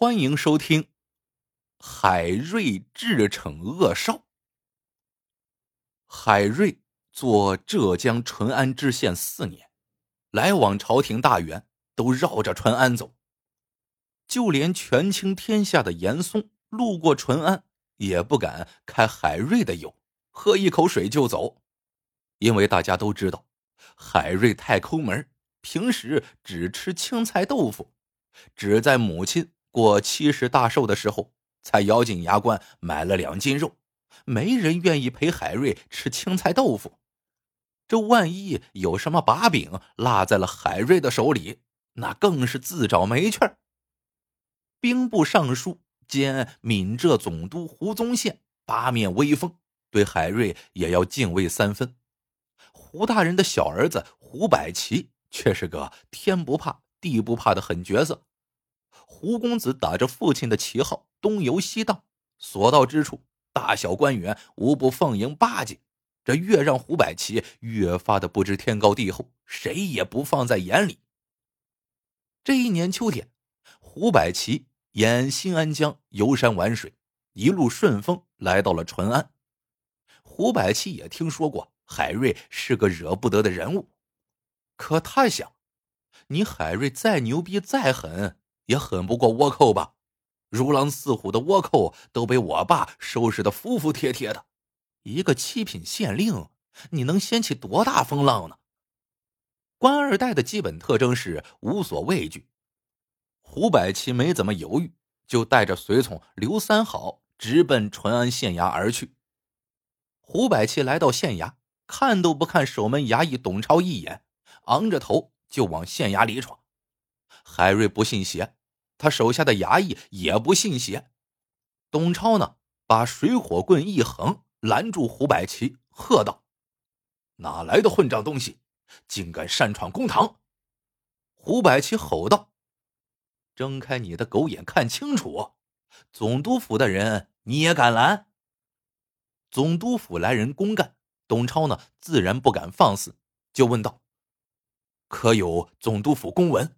欢迎收听《海瑞智惩恶少》。海瑞做浙江淳安知县四年，来往朝廷大员都绕着淳安走，就连权倾天下的严嵩路过淳安，也不敢开海瑞的油，喝一口水就走，因为大家都知道海瑞太抠门，平时只吃青菜豆腐，只在母亲。过七十大寿的时候，才咬紧牙关买了两斤肉。没人愿意陪海瑞吃青菜豆腐。这万一有什么把柄落在了海瑞的手里，那更是自找没趣儿。兵部尚书兼闽浙总督胡宗宪八面威风，对海瑞也要敬畏三分。胡大人的小儿子胡百奇却是个天不怕地不怕的狠角色。胡公子打着父亲的旗号东游西荡，所到之处，大小官员无不奉迎巴结，这越让胡百奇越发的不知天高地厚，谁也不放在眼里。这一年秋天，胡百奇沿新安江游山玩水，一路顺风来到了淳安。胡百奇也听说过海瑞是个惹不得的人物，可他想，你海瑞再牛逼再狠。也狠不过倭寇吧？如狼似虎的倭寇都被我爸收拾的服服帖帖的，一个七品县令，你能掀起多大风浪呢？官二代的基本特征是无所畏惧。胡百奇没怎么犹豫，就带着随从刘三好直奔淳安县衙而去。胡百奇来到县衙，看都不看守门衙役董超一眼，昂着头就往县衙里闯。海瑞不信邪。他手下的衙役也不信邪，董超呢，把水火棍一横，拦住胡百奇，喝道：“哪来的混账东西，竟敢擅闯公堂！”胡百奇吼道：“睁开你的狗眼，看清楚！总督府的人你也敢拦？”总督府来人公干，董超呢，自然不敢放肆，就问道：“可有总督府公文？”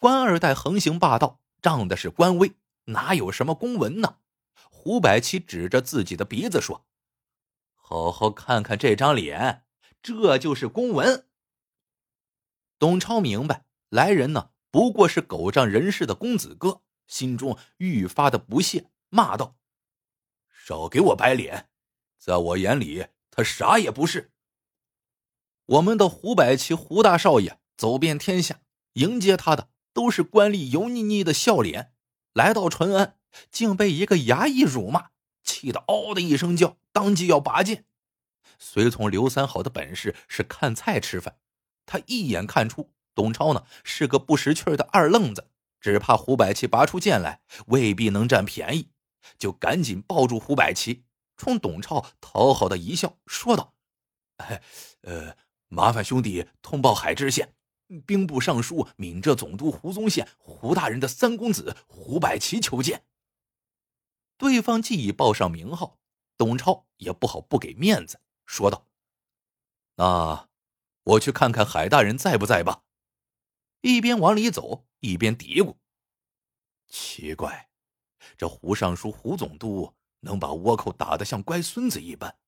官二代横行霸道，仗的是官威，哪有什么公文呢？胡百奇指着自己的鼻子说：“好好看看这张脸，这就是公文。”董超明白来人呢不过是狗仗人势的公子哥，心中愈发的不屑，骂道：“少给我摆脸，在我眼里他啥也不是。”我们的胡百奇胡大少爷走遍天下，迎接他的。都是官吏油腻腻的笑脸，来到淳安，竟被一个衙役辱骂，气得嗷的一声叫，当即要拔剑。随从刘三好的本事是看菜吃饭，他一眼看出董超呢是个不识趣的二愣子，只怕胡百奇拔出剑来未必能占便宜，就赶紧抱住胡百奇，冲董超讨好的一笑，说道：“哎，呃，麻烦兄弟通报海知县。”兵部尚书、闽浙总督胡宗宪胡大人的三公子胡百奇求见。对方既已报上名号，董超也不好不给面子，说道：“那我去看看海大人在不在吧。”一边往里走，一边嘀咕：“奇怪，这胡尚书、胡总督能把倭寇打得像乖孙子一般，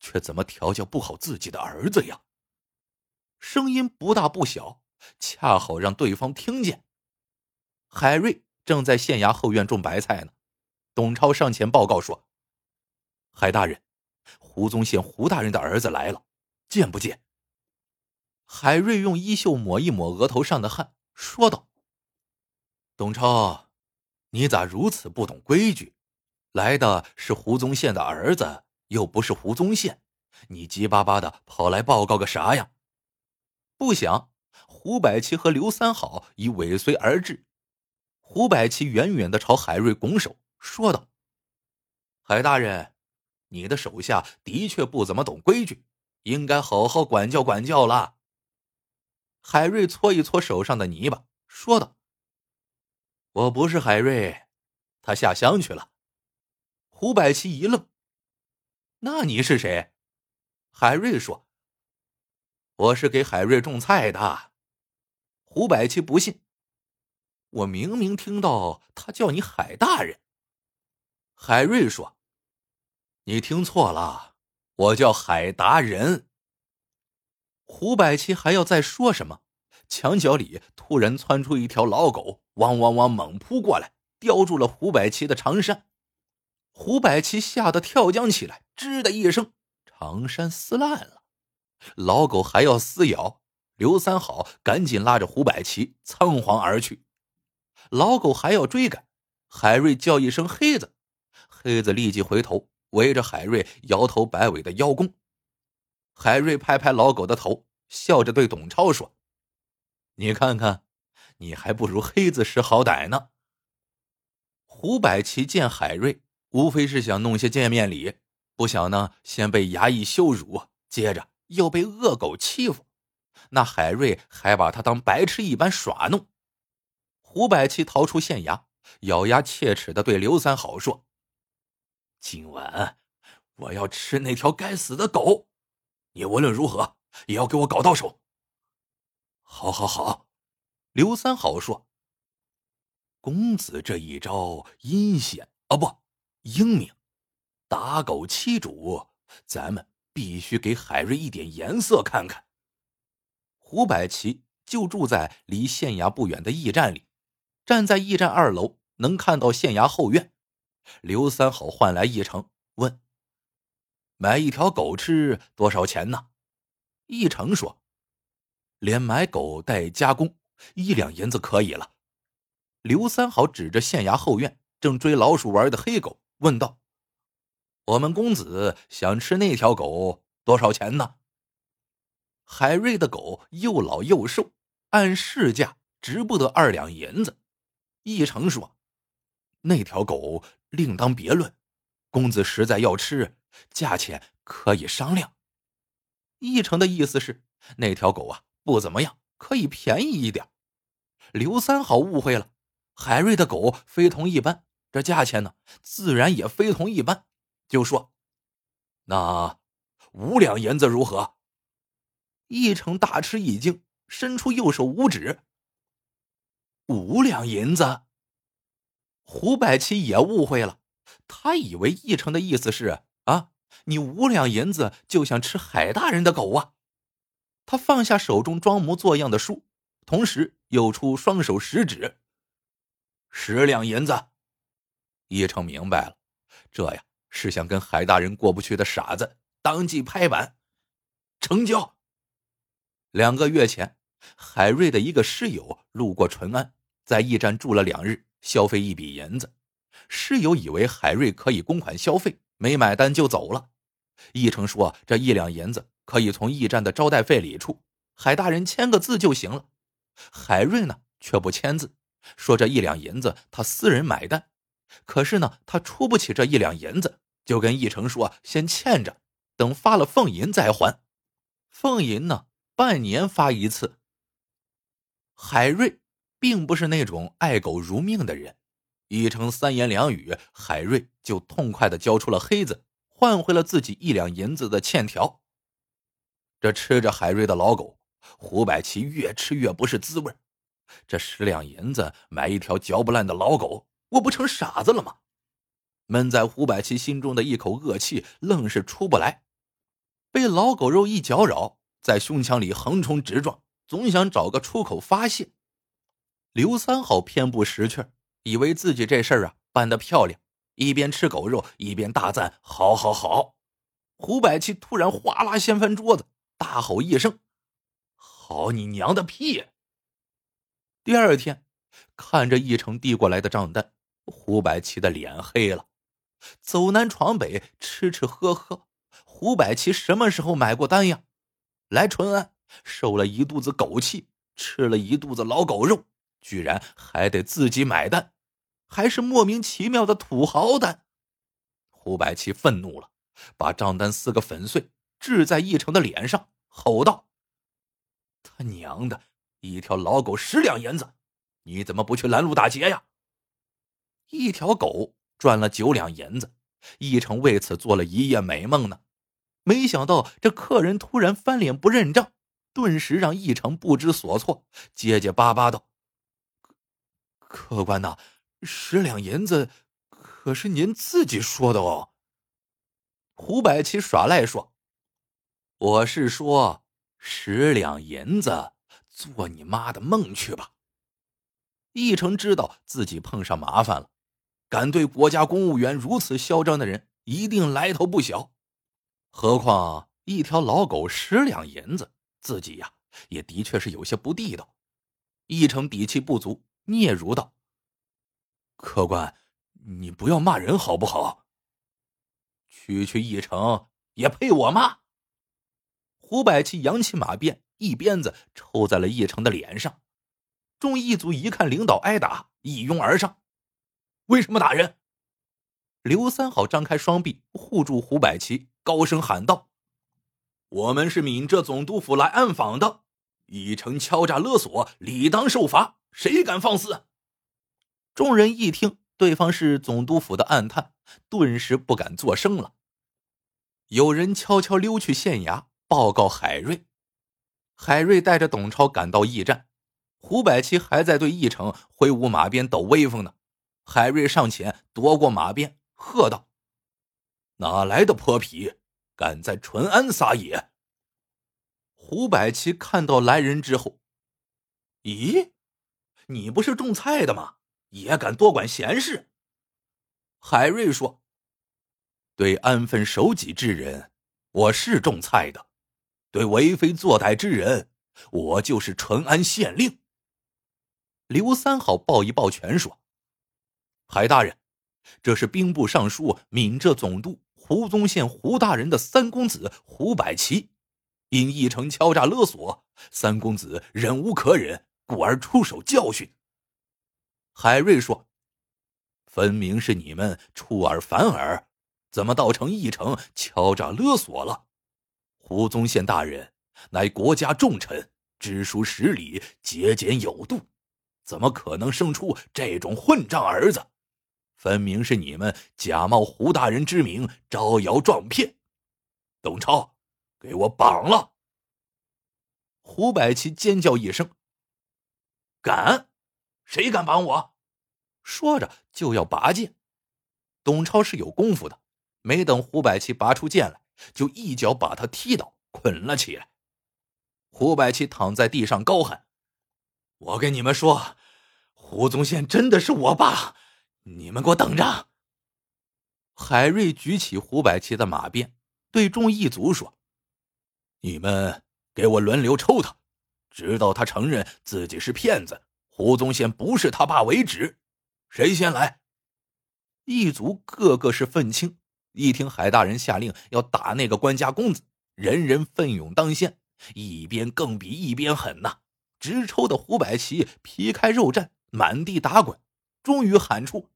却怎么调教不好自己的儿子呀？”声音不大不小，恰好让对方听见。海瑞正在县衙后院种白菜呢。董超上前报告说：“海大人，胡宗宪胡大人的儿子来了，见不见？”海瑞用衣袖抹一抹额头上的汗，说道：“董超，你咋如此不懂规矩？来的是胡宗宪的儿子，又不是胡宗宪，你急巴巴的跑来报告个啥呀？”不想，胡百奇和刘三好已尾随而至。胡百奇远远的朝海瑞拱手说道：“海大人，你的手下的确不怎么懂规矩，应该好好管教管教了。”海瑞搓一搓手上的泥巴，说道：“我不是海瑞，他下乡去了。”胡百奇一愣：“那你是谁？”海瑞说。我是给海瑞种菜的，胡百奇不信。我明明听到他叫你海大人。”海瑞说：“你听错了，我叫海达人。”胡百奇还要再说什么，墙角里突然窜出一条老狗，汪汪汪猛扑过来，叼住了胡百奇的长衫。胡百奇吓得跳江起来，吱的一声，长衫撕烂了。老狗还要撕咬，刘三好赶紧拉着胡百奇仓皇而去。老狗还要追赶，海瑞叫一声“黑子”。黑子立即回头，围着海瑞摇头摆尾的邀功。海瑞拍拍老狗的头，笑着对董超说：“你看看，你还不如黑子识好歹呢。”胡百奇见海瑞，无非是想弄些见面礼，不想呢，先被衙役羞辱，接着又被恶狗欺负，那海瑞还把他当白痴一般耍弄。胡百七逃出县衙，咬牙切齿的对刘三好说。今晚我要吃那条该死的狗，你无论如何也要给我搞到手。好，好，好！刘三好说：“公子这一招阴险啊，不英明，打狗欺主，咱们必须给海瑞一点颜色看看。”胡百奇就住在离县衙不远的驿站里，站在驿站二楼，能看到县衙后院。刘三好唤来一成，问：“买一条狗吃多少钱呢？”一成说：“连买狗带加工，一两银子可以了。”刘三好指着县衙后院正追老鼠玩的黑狗，问道：“我们公子想吃那条狗多少钱呢？”海瑞的狗又老又瘦，按市价值不得二两银子。一成说：“那条狗。”另当别论，公子实在要吃，价钱可以商量。一成的意思是那条狗啊不怎么样，可以便宜一点。刘三好误会了，海瑞的狗非同一般，这价钱呢自然也非同一般，就说：“那五两银子如何？”义成大吃一惊，伸出右手五指：“五两银子。”胡百七也误会了，他以为义成的意思是啊，你五两银子就想吃海大人的狗啊？他放下手中装模作样的书，同时又出双手食指，十两银子。义成明白了，这呀是想跟海大人过不去的傻子，当即拍板，成交。两个月前，海瑞的一个室友路过淳安，在驿站住了两日。消费一笔银子，室友以为海瑞可以公款消费，没买单就走了。义成说：“这一两银子可以从驿站的招待费里出，海大人签个字就行了。”海瑞呢却不签字，说：“这一两银子他私人买单，可是呢他出不起这一两银子，就跟义成说先欠着，等发了俸银再还。俸银呢半年发一次。”海瑞。并不是那种爱狗如命的人，一成三言两语，海瑞就痛快的交出了黑子，换回了自己一两银子的欠条。这吃着海瑞的老狗，胡百奇越吃越不是滋味这十两银子买一条嚼不烂的老狗，我不成傻子了吗？闷在胡百奇心中的一口恶气，愣是出不来，被老狗肉一搅扰，在胸腔里横冲直撞，总想找个出口发泄。刘三好偏不识趣以为自己这事儿啊办得漂亮，一边吃狗肉一边大赞：“好，好，好！”胡百奇突然哗啦掀翻桌子，大吼一声：“好你娘的屁！”第二天，看着一成递过来的账单，胡百奇的脸黑了。走南闯北，吃吃喝喝，胡百奇什么时候买过单呀？来淳安，受了一肚子狗气，吃了一肚子老狗肉。居然还得自己买单，还是莫名其妙的土豪单。胡百奇愤怒了，把账单撕个粉碎，掷在义成的脸上，吼道：“他娘的，一条老狗十两银子，你怎么不去拦路打劫呀？一条狗赚了九两银子，一成为此做了一夜美梦呢。没想到这客人突然翻脸不认账，顿时让一成不知所措，结结巴巴道。客官呐，十两银子可是您自己说的哦。胡百奇耍赖说：“我是说十两银子，做你妈的梦去吧！”一成知道自己碰上麻烦了，敢对国家公务员如此嚣张的人，一定来头不小。何况一条老狗十两银子，自己呀也的确是有些不地道。义成底气不足，嗫嚅道：“客官，你不要骂人好不好？”区区一成也配我骂？胡百奇扬起马鞭，一鞭子抽在了义成的脸上。众义族一看领导挨打，一拥而上：“为什么打人？”刘三好张开双臂护住胡百奇，高声喊道：“我们是闽浙总督府来暗访的。”一成敲诈勒索，理当受罚。谁敢放肆？众人一听对方是总督府的暗探，顿时不敢作声了。有人悄悄溜去县衙报告海瑞。海瑞带着董超赶到驿站，胡百奇还在对义成挥舞马鞭抖威风呢。海瑞上前夺过马鞭，喝道：“哪来的泼皮，敢在淳安撒野？”胡百奇看到来人之后，咦，你不是种菜的吗？也敢多管闲事？海瑞说：“对安分守己之人，我是种菜的；对为非作歹之人，我就是淳安县令。”刘三好抱一抱拳说：“海大人，这是兵部尚书、闽浙总督胡宗宪胡大人的三公子胡百奇。”因义城敲诈勒索，三公子忍无可忍，故而出手教训。海瑞说：“分明是你们出尔反尔，怎么倒成义城敲诈勒索了？胡宗宪大人乃国家重臣，知书识礼，节俭有度，怎么可能生出这种混账儿子？分明是你们假冒胡大人之名，招摇撞骗。”董超。给我绑了！胡百奇尖叫一声：“敢！谁敢绑我？”说着就要拔剑。董超是有功夫的，没等胡百奇拔出剑来，就一脚把他踢倒，捆了起来。胡百奇躺在地上高喊：“我跟你们说，胡宗宪真的是我爸！你们给我等着！”海瑞举起胡百奇的马鞭，对众义族说。你们给我轮流抽他，直到他承认自己是骗子，胡宗宪不是他爸为止。谁先来？一族个个是愤青，一听海大人下令要打那个官家公子，人人奋勇当先，一边更比一边狠呐！直抽的胡百奇皮开肉绽，满地打滚，终于喊出：“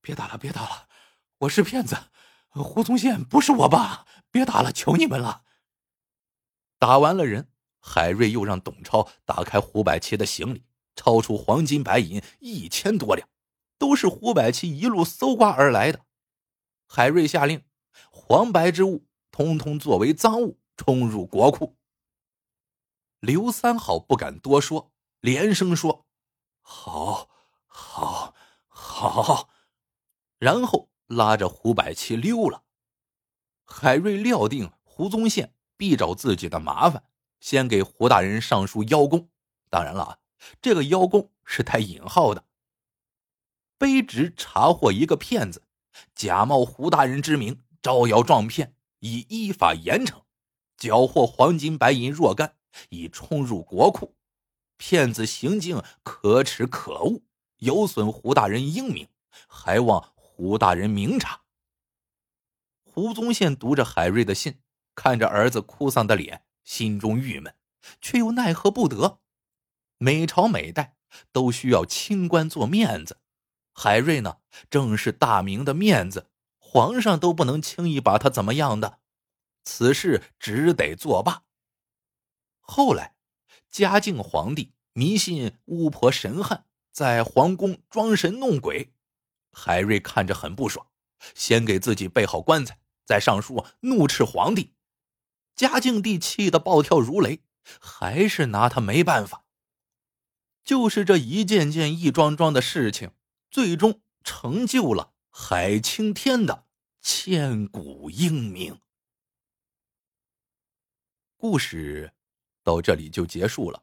别打了，别打了，我是骗子。”胡宗宪不是我爸，别打了，求你们了。打完了人，海瑞又让董超打开胡百奇的行李，掏出黄金白银一千多两，都是胡百奇一路搜刮而来的。海瑞下令，黄白之物通通作为赃物冲入国库。刘三好不敢多说，连声说：“好，好，好。”然后。拉着胡百七溜了。海瑞料定胡宗宪必找自己的麻烦，先给胡大人上书邀功。当然了，这个邀功是带引号的。卑职查获一个骗子，假冒胡大人之名，招摇撞骗，已依法严惩，缴获黄金白银若干，已充入国库。骗子行径可耻可恶，有损胡大人英名，还望。胡大人明察。胡宗宪读着海瑞的信，看着儿子哭丧的脸，心中郁闷，却又奈何不得。每朝每代都需要清官做面子，海瑞呢，正是大明的面子，皇上都不能轻易把他怎么样的。此事只得作罢。后来，嘉靖皇帝迷信巫婆神汉，在皇宫装神弄鬼。海瑞看着很不爽，先给自己备好棺材，再上书怒斥皇帝。嘉靖帝气得暴跳如雷，还是拿他没办法。就是这一件件一桩桩的事情，最终成就了海青天的千古英名。故事到这里就结束了，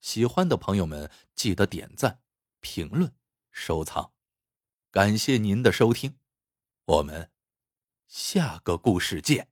喜欢的朋友们记得点赞、评论、收藏，感谢您的收听，我们下个故事见。